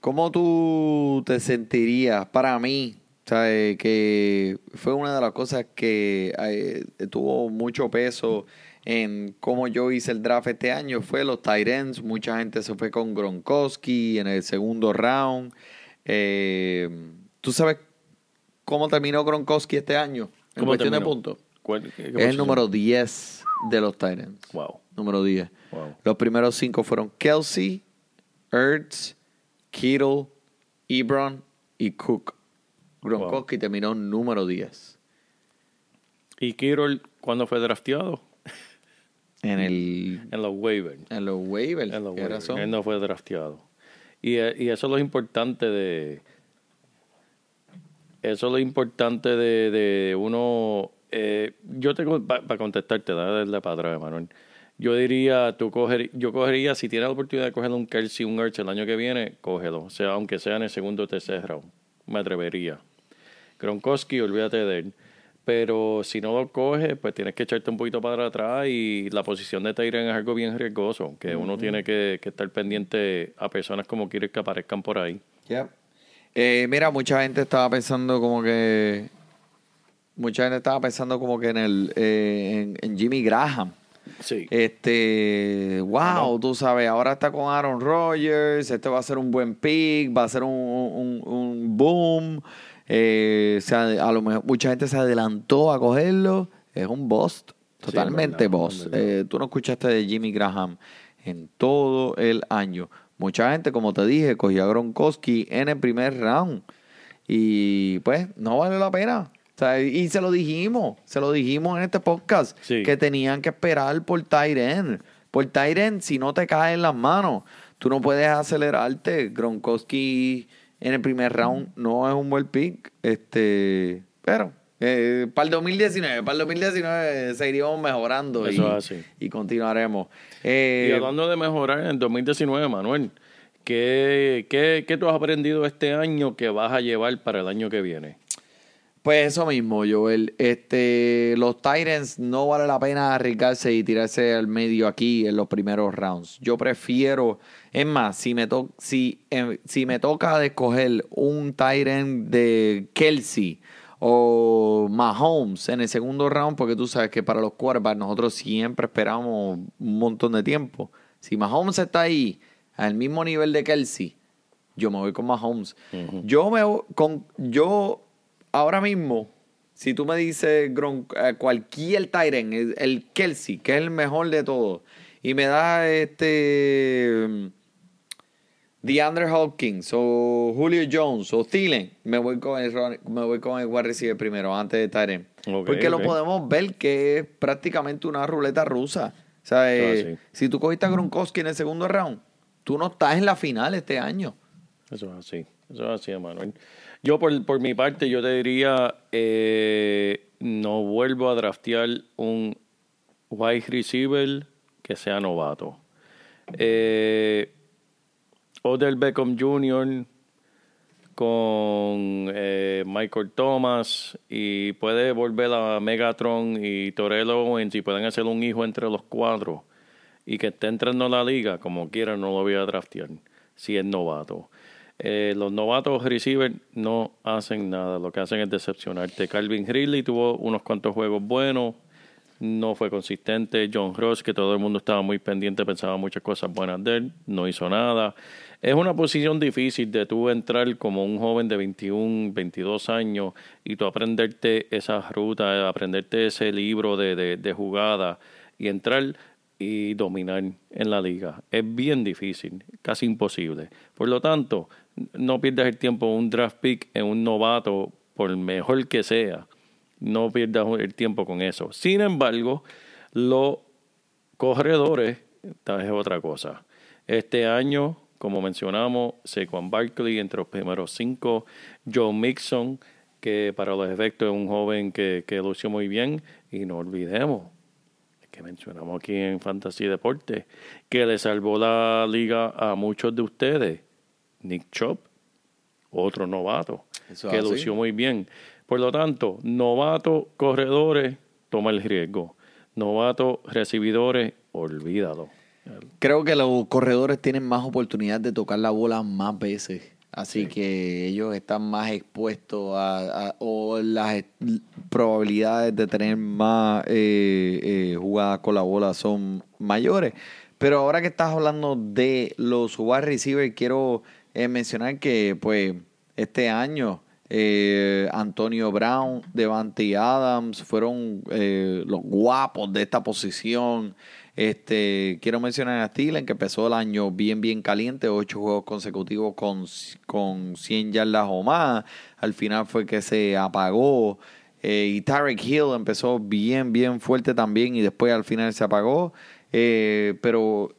¿cómo tú te sentirías para mí? ¿sabes? Que fue una de las cosas que eh, tuvo mucho peso en cómo yo hice el draft este año. Fue los Tyrants. Mucha gente se fue con Gronkowski en el segundo round. Eh, ¿Tú sabes cómo terminó Gronkowski este año? En ¿Cómo cuestión de puntos. ¿Cuál- qué- qué Es el número 10 de los Titans. Wow. Número 10. Wow. Los primeros cinco fueron Kelsey, Ertz, Kittle, Ebron y Cook. Gronkowski terminó número 10 ¿Y Kirol cuándo fue drafteado? en el En los waivers. en los waivers. En los ¿qué waivers. Él no fue drafteado. Y, eh, y eso es lo importante de. Eso es lo importante de, de uno. eh, yo tengo. Para contestarte, darle para atrás, Manuel. Yo diría, tú coger, yo cogería, si tienes la oportunidad de coger un Kelsey, un Ertz el año que viene, cógelo. O sea, aunque sea en el segundo o tercer round. Me atrevería. Gronkowski, olvídate de él. Pero si no lo coges, pues tienes que echarte un poquito para atrás y la posición de Tyren es algo bien riesgoso, que uno tiene que, que estar pendiente a personas como quieres que aparezcan por ahí. Yep. Eh, mira, mucha gente estaba pensando como que. Mucha gente estaba pensando como que en el eh, en, en Jimmy Graham. Sí. Este, wow, tú sabes, ahora está con Aaron Rodgers, este va a ser un buen pick, va a ser un, un, un boom. Eh, se a lo mejor mucha gente se adelantó a cogerlo. Es un bust, totalmente en verdad, verdad. Eh, tú no escuchaste de Jimmy Graham en todo el año. Mucha gente, como te dije, cogió a Gronkowski en el primer round. Y pues, no vale la pena. O sea, y se lo dijimos, se lo dijimos en este podcast, Sí. que tenían que esperar por Tyren. Por Tyren, si no te cae en las manos, tú no puedes acelerarte. Gronkowski en el primer round no es un buen pick. Este, pero eh, para el 2019, para el 2019 seguiremos mejorando Eso y, así. y continuaremos. Eh, y hablando de mejorar en el 2019, Manuel, ¿qué, qué, ¿qué tú has aprendido este año que vas a llevar para el año que viene? Pues eso mismo, Joel. Este, los Titans no vale la pena arriesgarse y tirarse al medio aquí en los primeros rounds. Yo prefiero, es más, si me, to si, em, si me toca de escoger un Titan de Kelsey o Mahomes en el segundo round, porque tú sabes que para los quarterbacks nosotros siempre esperamos un montón de tiempo. Si Mahomes está ahí al mismo nivel de Kelsey, yo me voy con Mahomes. Yo me voy con yo ahora mismo, si tú me dices Gronk- eh, cualquier Tyren, el, el Kelsey, que es el mejor de todos, y me da este DeAndre Hopkins o Julio Jones o Thielen, me voy con el me voy con el wide receiver primero antes de Tyren. Ok, Porque lo podemos ver que es prácticamente una ruleta rusa. O sea, Eso eh, si tú cogiste a Gronkowski en el segundo round, tú no estás en la final este año. Eso es así, eso es así, Manuel. Yo por, por mi parte, yo te diría, eh, no vuelvo a draftear un wide receiver que sea novato. Eh, Odell Beckham Jr. con eh, Michael Thomas y puede volver a Megatron y Torello Owens y pueden hacer un hijo entre los cuatro y que esté entrando a la liga, como quiera, no lo voy a draftear si es novato. Eh, los novatos receivers no hacen nada, lo que hacen es decepcionarte. Calvin Ridley tuvo unos cuantos juegos buenos, no fue consistente. John Ross, que todo el mundo estaba muy pendiente, pensaba muchas cosas buenas de él, no hizo nada. Es una posición difícil de tú entrar como un joven de 21, 22 años y tú aprenderte esa ruta, aprenderte ese libro de, de, de jugada y entrar y dominar en la liga. Es bien difícil, casi imposible. Por lo tanto, no pierdas el tiempo en un draft pick en un novato, por mejor que sea. No pierdas el tiempo con eso. Sin embargo, los corredores, esta es otra cosa. Este año, como mencionamos, Saquon Barkley entre los primeros cinco, Joe Mixon, que para los efectos es un joven que, que lució muy bien, y no olvidemos que mencionamos aquí en Fantasy Deporte, que le salvó la liga a muchos de ustedes. Nick Chop, otro novato, Eso que lució muy bien. Por lo tanto, novato corredores, toma el riesgo. Novato recibidores, olvídalo. Creo que los corredores tienen más oportunidad de tocar la bola más veces. Así que ellos están más expuestos a, a- o las probabilidades de tener más eh, eh, jugadas con la bola son mayores. Pero ahora que estás hablando de los wide receivers, quiero eh, mencionar que pues este año eh, Antonio Brown, Devante Adams fueron eh, los guapos de esta posición. Este, quiero mencionar a Thielen, que empezó el año bien, bien caliente, ocho juegos consecutivos con, con 100 yardas o más. Al final fue que se apagó. Eh, y Tarek Hill empezó bien, bien fuerte también y después al final se apagó. Eh, pero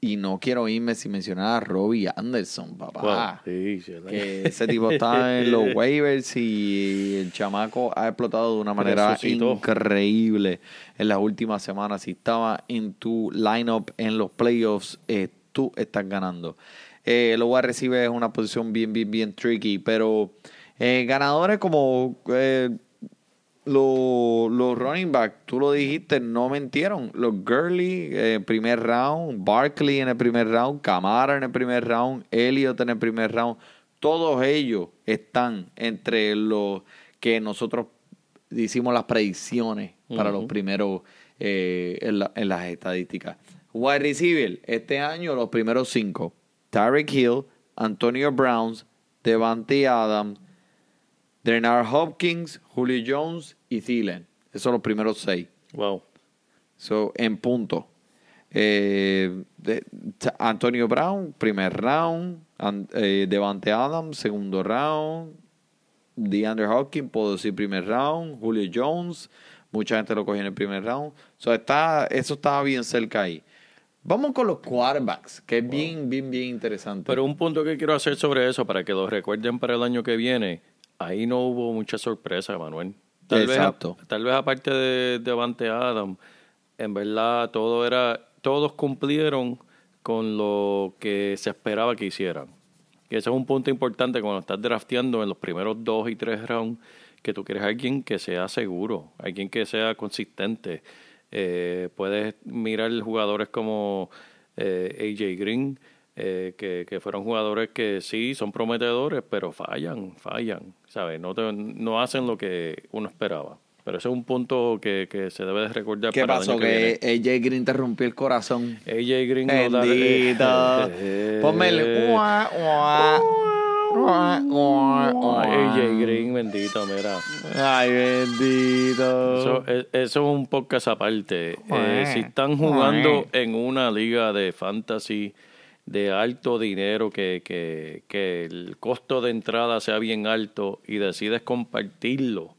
y no quiero irme sin mencionar a Robbie Anderson, papá. Sí, sí, que ese tipo está en los waivers y el chamaco ha explotado de una manera increíble en las últimas semanas. Si estaba en tu lineup en los playoffs, eh, tú estás ganando. Eh, lo a recibir es una posición bien, bien, bien tricky, pero eh, ganadores como eh, los, running back, tú lo dijiste, no mentieron. Los Gurley en el primer round, Barkley en el primer round, Camara en el primer round, Elliott en el primer round. Todos ellos están entre los que nosotros hicimos las predicciones para los primeros eh, en, la- en las estadísticas. Wide receiver, este año los primeros cinco. Tyreek Hill, Antonio Browns, Devante Adams, Bernard Hopkins, Julio Jones y Thielen. Esos son los primeros seis. Wow. So, en punto. Eh, de- Antonio Brown, primer round. An- eh, Devante Adams, segundo round. DeAndre Hopkins, puedo decir primer round. Julio Jones, mucha gente lo cogió en el primer round. So, está, eso estaba bien cerca ahí. Vamos con los quarterbacks, que es bien, bien, bien interesante. Pero un punto que quiero hacer sobre eso, para que lo recuerden para el año que viene, ahí no hubo mucha sorpresa, Manuel. Tal Exacto. Vez, tal vez aparte de Devante Adam, en verdad todo era, todos cumplieron con lo que se esperaba que hicieran. Y ese es un punto importante cuando estás drafteando en los primeros dos y tres rounds, que tú quieres alguien que sea seguro, alguien que sea consistente. Eh, puedes mirar jugadores como eh, AJ Green, eh, que, que fueron jugadores que sí son prometedores, pero fallan, fallan, ¿sabes? No, te- no hacen lo que uno esperaba. Pero ese es un punto que, que se debe de recordar ¿Qué para pasó? el año que, Que AJ Green te rompió el corazón. AJ Green no da- Bendito. Eh, Ponme el ua. AJ Green, bendito, mira. Ay, bendito. Eso, es- eso es un podcast aparte. Eh, si están jugando en una liga de fantasy de alto dinero, que, que, que el costo de entrada sea bien alto y decides compartirlo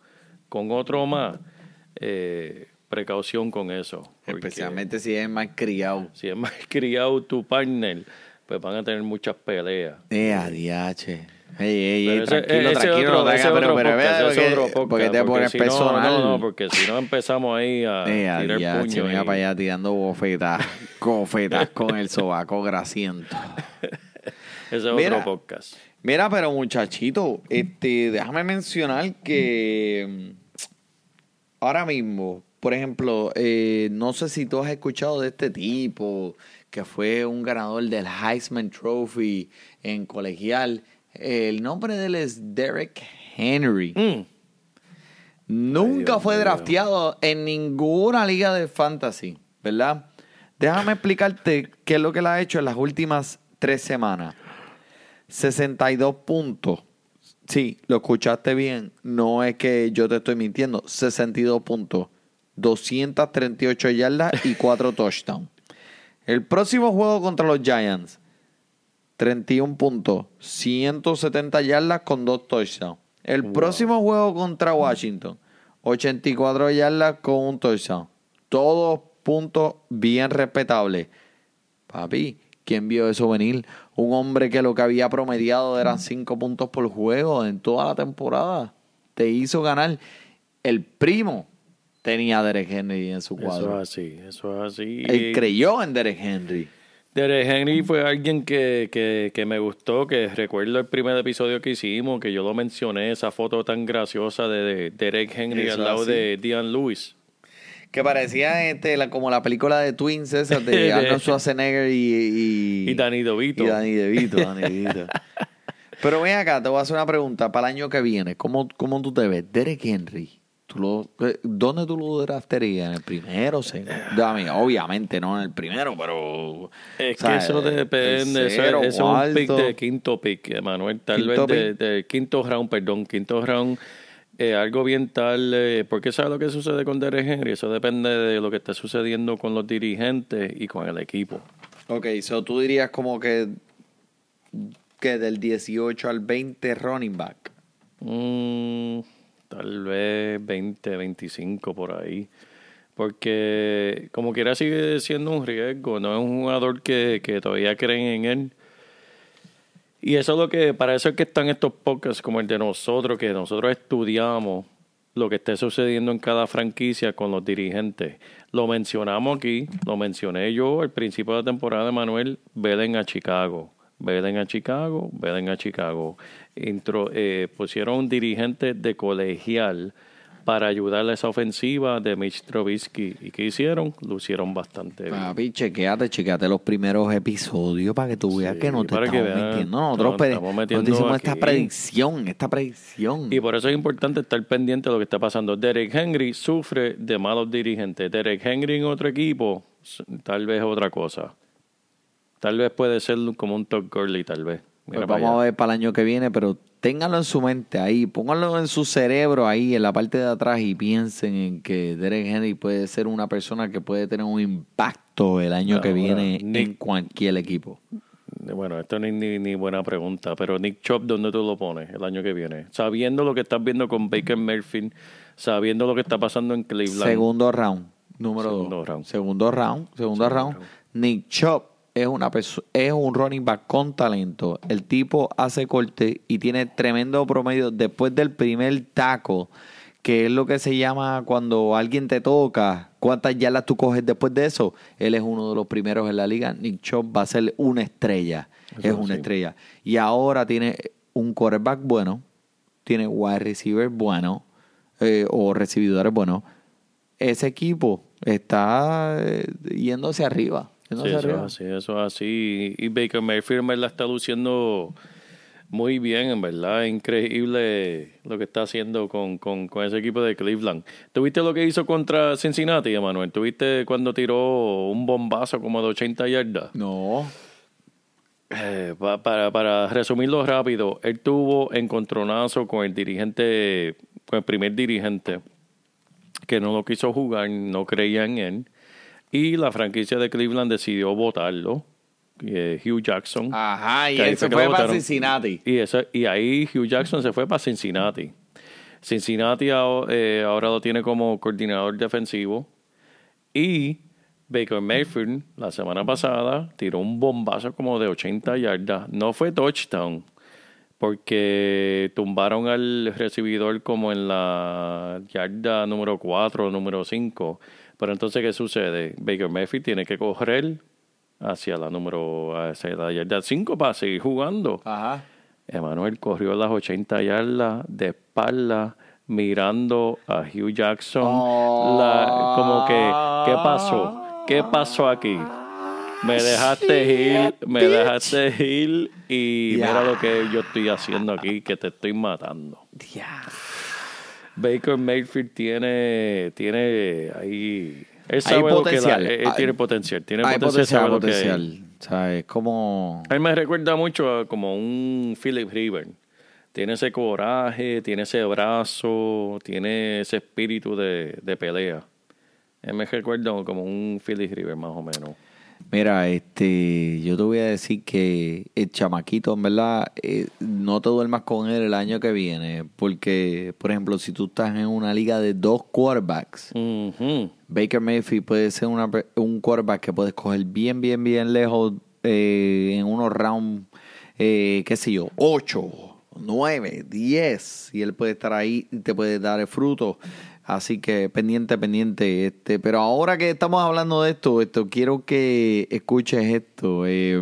con otro más, eh, precaución con eso. Especialmente si es más criado. si es más criado tu partner, pues van a tener muchas peleas. Eh, adiache. Ey, ey, tranquilo, ese tranquilo. otro- no te ese hagas, pero, pero, podcast, vea, ese porque- otro podcast, porque te pones si personal. No, no, porque si no empezamos ahí a Eh, tirar adiache, puño. mira y- para allá tirando bofetas, cofetas con el sobaco grasiento. Ese es Mira. otro podcast. Mira, pero muchachito, este, déjame mencionar que mm, ahora mismo, por ejemplo, eh, no sé si tú has escuchado de este tipo que fue un ganador del Heisman Trophy en colegial. El nombre de él es Derek Henry. Mm. Nunca fue drafteado en ninguna liga de fantasy, ¿verdad? Déjame explicarte qué es lo que él ha hecho en las últimas tres semanas. 62 puntos. Sí, lo escuchaste bien. No es que yo te estoy mintiendo. 62 puntos. 238 yardas y 4 touchdowns. El próximo juego contra los Giants. 31 puntos. 170 yardas con 2 touchdowns. El próximo juego contra Washington. 84 yardas con un touchdown. Todos puntos bien respetables. Papi, ¿quién vio eso venir? Un hombre que lo que había promediado eran 5 puntos por juego en toda la temporada. Te hizo ganar. El primo tenía a Derek Henry en su Eso cuadro. es así, eso es así. Él creyó en Derek Henry. Derek Henry fue alguien que, que, que me gustó, que recuerdo el primer episodio que hicimos, que yo lo mencioné, esa foto tan graciosa de, de Derek Henry Eso al lado así. de Dian Lewis. Que parecía este, la- como la película de Twins esa de Arnold Schwarzenegger y... Y Danny DeVito. Y Danny DeVito, Danny DeVito. Pero ven acá, te voy a hacer una pregunta para el año que viene. ¿Cómo, cómo tú te ves? Derek Henry. ¿Tú lo, eh, ¿Dónde tú lo drafterías? ¿En el primero o segundo? Dame, obviamente no en el primero, pero... Es que eso depende, eso, tercero, es- eso es un pick de quinto pick, Manuel, tal vez de, quinto round, perdón, quinto round. eh, algo bien tal, eh, porque sabe lo que sucede con Derek Henry, eso depende de lo que esté sucediendo con los dirigentes y con el equipo. Ok, so tú dirías como que, que del 18 al 20 running back. Mm, tal vez 20, 25 por ahí. Porque como quiera sigue siendo un riesgo, no es un jugador que, que todavía creen en él. Y eso es lo que, para eso es que están estos podcasts como el de nosotros, que nosotros estudiamos lo que esté sucediendo en cada franquicia con los dirigentes. Lo mencionamos aquí, lo mencioné yo al principio de la temporada de Manuel, velen a Chicago, velen a Chicago, velen a Chicago. Intro, eh, pusieron un dirigente de colegial para ayudar a esa ofensiva de Mitch Trubisky. ¿Y qué hicieron? Lo hicieron bastante bien. Papi, chequeate, chequeate los primeros episodios para que tú veas Sí, que no te estamos mintiendo. No, Nosotros, pe- estamos nosotros metiendo hicimos esta predicción, esta predicción. Y por eso es importante estar pendiente de lo que está pasando. Derek Henry sufre de malos dirigentes. Derek Henry en otro equipo, tal vez otra cosa. Tal vez puede ser como un Todd Gurley, tal vez. Pues vamos allá. a ver para el año que viene, pero ténganlo en su mente ahí, pónganlo en su cerebro ahí, en la parte de atrás y piensen en que Derek Henry puede ser una persona que puede tener un impacto el año que viene en cualquier equipo. Bueno, esto no es ni, ni buena pregunta, pero Nick Chop, ¿dónde tú lo pones el año que viene? Sabiendo lo que estás viendo con Baker Mayfield, sabiendo lo que está pasando en Cleveland. Segundo round, número Segundo dos. round. Segundo round, segundo round. Nick Chop es una es un running back con talento. El tipo hace corte y tiene tremendo promedio después del primer taco, que es lo que se llama cuando alguien te toca. ¿Cuántas yardas tú coges después de eso? Él es uno de los primeros en la liga. Nick Chop va a ser una estrella. Eso es una sí. estrella. Y ahora tiene un quarterback bueno, tiene wide receiver bueno eh, o recibidores buenos ese equipo está eh, yendo hacia arriba. Sí, hacia eso arriba. es así, eso es así. Y Baker Mayfield verdad está luciendo muy bien, en verdad. Increíble lo que está haciendo con, con, con ese equipo de Cleveland. ¿Tuviste lo que hizo contra Cincinnati, Emanuel? ¿Tuviste cuando tiró un bombazo como de 80 yardas? No. Eh, pa- para, para resumirlo rápido, él tuvo encontronazo con el dirigente, con el primer dirigente, que no lo quiso jugar, no creía en él, y la franquicia de Cleveland decidió votarlo, eh, Hugh Jackson. Ajá, y él se fue lo para. Cincinnati. Y, eso, y ahí Hugh Jackson se fue para Cincinnati. Cincinnati aho- eh, ahora lo tiene como coordinador defensivo. Y Baker Mayfield la semana pasada tiró un bombazo como de 80 yardas. No fue touchdown, porque tumbaron al recibidor como en la yarda número 4 o número 5. Pero entonces, ¿qué sucede? Baker Mayfield tiene que correr hacia la número hacia la yarda 5 para seguir jugando. Ajá. Emanuel corrió las 80 yardas de espalda mirando a Hugh Jackson. Oh. La- como que, ¿qué pasó? ¿Qué pasó aquí? Me dejaste ir, me dejaste ir y mira lo que yo estoy haciendo aquí, que te estoy matando. Ya. Baker Mayfield tiene, tiene ahí... Él sabe Hay que potencial. él Hay- tiene potencial, tiene Hay potencial, potencial, sabe que hay. potencial. ¿Sabes? Como... Él me recuerda mucho a como un Philip River. Tiene ese coraje, tiene ese brazo, tiene ese espíritu de, de pelea. Él me recuerda como un Philip River, más o menos. Mira, este, yo te voy a decir que el chamaquito, en verdad, eh, no te duermas con él el año que viene, porque, por ejemplo, si tú estás en una liga de dos quarterbacks. Baker Mayfield puede ser una un quarterback que puedes coger bien, bien, bien lejos eh, en unos rounds, eh, qué sé yo, 8, 9, 10, y él puede estar ahí y te puede dar el fruto. Así que pendiente, pendiente. Este, pero ahora que estamos hablando de esto, esto quiero que escuches esto. eh,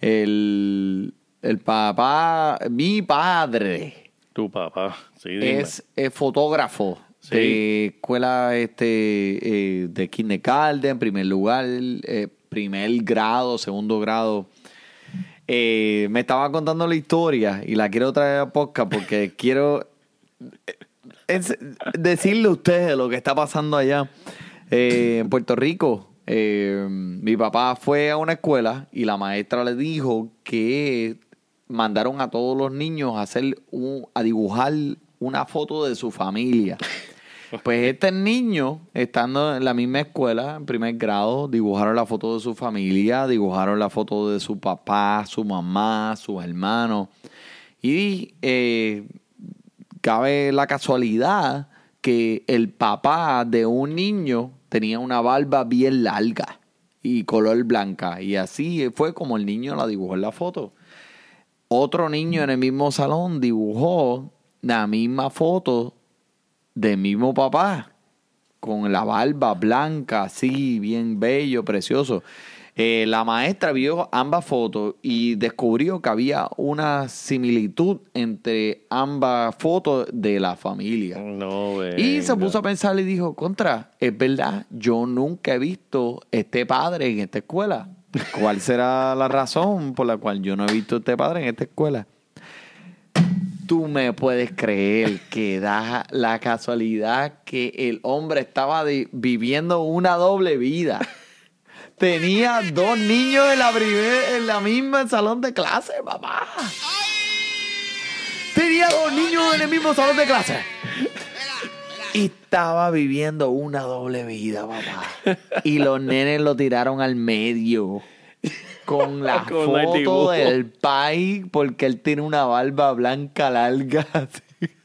el, el papá, mi padre Tu papá, sí, dime. es eh, fotógrafo Sí. de escuela este eh, de kindergarten, en primer lugar, eh, primer grado, segundo grado. Eh, me estaba contando la historia y la quiero traer a podcast porque quiero es- decirle a ustedes lo que está pasando allá Eh, en Puerto Rico. eh, mi papá fue a una escuela y la maestra le dijo que mandaron a todos los niños a hacer un, a dibujar una foto de su familia. Pues este niño, estando en la misma escuela, en primer grado, dibujaron la foto de su familia, dibujaron la foto de su papá, su mamá, sus hermanos. Y eh, cabe la casualidad que el papá de un niño tenía una barba bien larga y color blanca. Y así fue como el niño la dibujó en la foto. Otro niño en el mismo salón dibujó la misma foto del mismo papá, con la barba blanca, así, bien bello, precioso. Eh, la maestra vio ambas fotos y descubrió que había una similitud entre ambas fotos de la familia. No, Y se venga. puso a pensar y dijo, contra, es verdad, yo nunca he visto este padre en esta escuela. ¿Cuál será la razón por la cual yo no he visto este padre en esta escuela? Tú me puedes creer que da la casualidad que el hombre estaba de- viviendo una doble vida. Tenía dos niños en la, primer- en la misma salón de clase, papá. Tenía dos niños en el mismo salón de clase. Y estaba viviendo una doble vida, papá. Y los nenes lo tiraron al medio. Con la Con foto del pai, porque él tiene una barba blanca larga. así.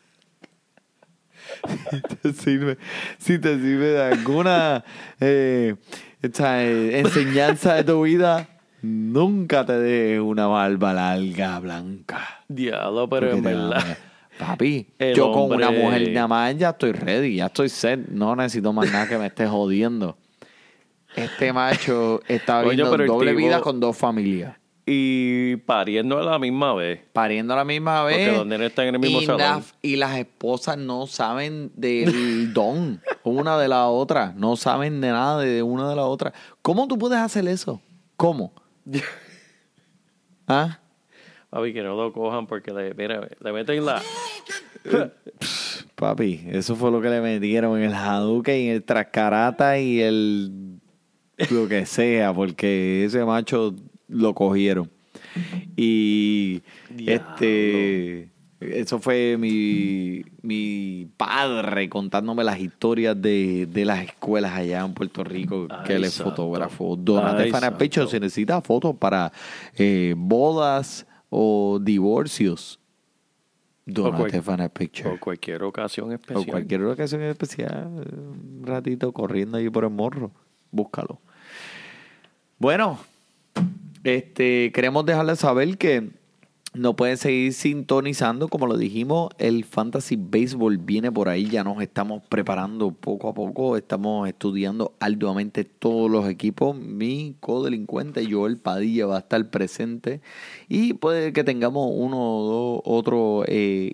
Si te sirve, si te sirve de alguna eh, esta, eh, enseñanza de tu vida, nunca te des una barba larga blanca. Diablo, pero en verdad. Papi, El yo con una mujer nada más ya estoy ready, ya estoy set. No necesito más nada que me esté jodiendo. Este macho está viviendo doble tipo- vida con dos familias. Y pariendo a la misma vez. Pariendo a la misma vez. Porque los nenes están en el mismo y, salón. la- y las esposas no saben del don una de la otra. No saben de nada de una de la otra. ¿Cómo tú puedes hacer eso? ¿Cómo? ¿Ah? Papi, que no lo cojan porque le, mira, le meten la. Papi, eso fue lo que le metieron en el Hadouken y el Trascarata y el lo que sea, porque ese macho lo cogieron. Y este eso fue mi, mi padre contándome las historias de, de las escuelas allá en Puerto Rico que él es fotógrafo. Donate Fanapecho si necesita fotos para eh, bodas o divorcios. Donate Fan Picture. Por cualquier ocasión O especial. cualquier ocasión especial, un ratito corriendo ahí por el morro, búscalo. Bueno, este queremos dejarles saber que no pueden seguir sintonizando, como lo dijimos, el Fantasy Baseball viene por ahí, ya nos estamos preparando poco a poco, estamos estudiando arduamente todos los equipos. Mi codelincuente Joel Padilla va a estar presente y puede que tengamos uno o dos otros eh,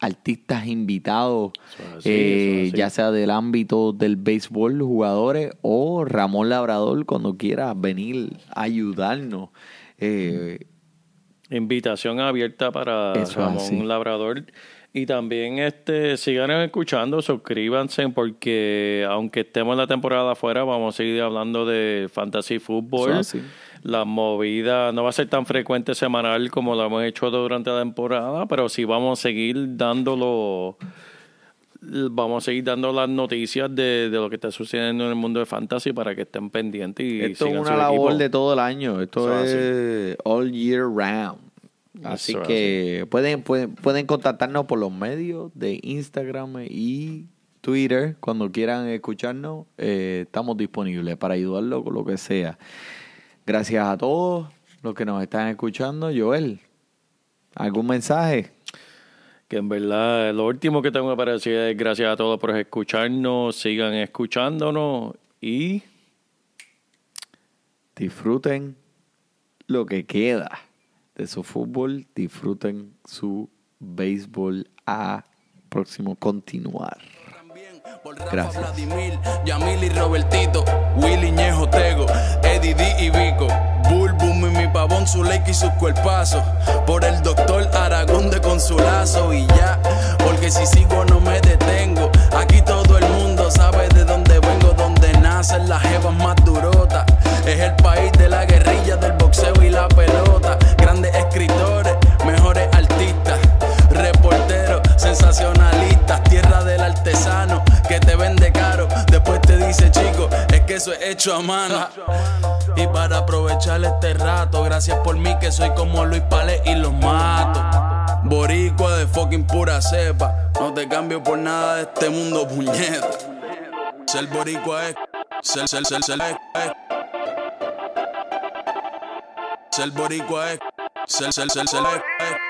artistas invitados, así, eh, ya sea del ámbito del béisbol, jugadores o Ramón Labrador cuando quiera venir a ayudarnos. Eh, Invitación abierta para Eso Ramón así. Labrador. Y también este sigan escuchando, suscríbanse porque aunque estemos en la temporada afuera, vamos a seguir hablando de fantasy fútbol. La movida no va a ser tan frecuente semanal como lo hemos hecho durante la temporada, pero sí vamos a seguir dándolo vamos a seguir dando las noticias de, de lo que está sucediendo en el mundo de fantasy para que estén pendientes y Esto es una su labor equipo. de todo el año. Esto Eso es all year round. Así Eso que pueden, pueden, pueden contactarnos por los medios de Instagram y Twitter. Cuando quieran escucharnos, eh, estamos disponibles para ayudarlo con lo que sea. Gracias a todos los que nos están escuchando. Joel, ¿algún mensaje? Que en verdad lo último que tengo para decir es gracias a todos por escucharnos, sigan escuchándonos y Disfruten lo que queda de su fútbol. Disfruten su béisbol a próximo continuar. Gracias. Yamil y Robertito, Willy Ñejo Tego, Eddie D y Vico, Bull, Boom y mi pavón, su y sus cuerpazos. Por el doctor Aragón de Consulazo y ya, porque si sigo no me detengo. Aquí todo el mundo sabe de dónde vengo, donde nacen las jevas más durotas. Es el país de la guerrilla, del boxeo y la pelota. Grandes escritores, mejores artistas, reporteros, estas tierras del artesano que te vende caro. Después te dice, chico, es que eso es hecho a mano. Y para aprovechar este rato, gracias por mí que soy como Luis Pales y los mato. Boricua de fucking pura cepa, no te cambio por nada de este mundo, puñeta. Ser boricua es, ser, ser, ser, ser, es. Ser boricua es, ser, ser, ser, ser, es.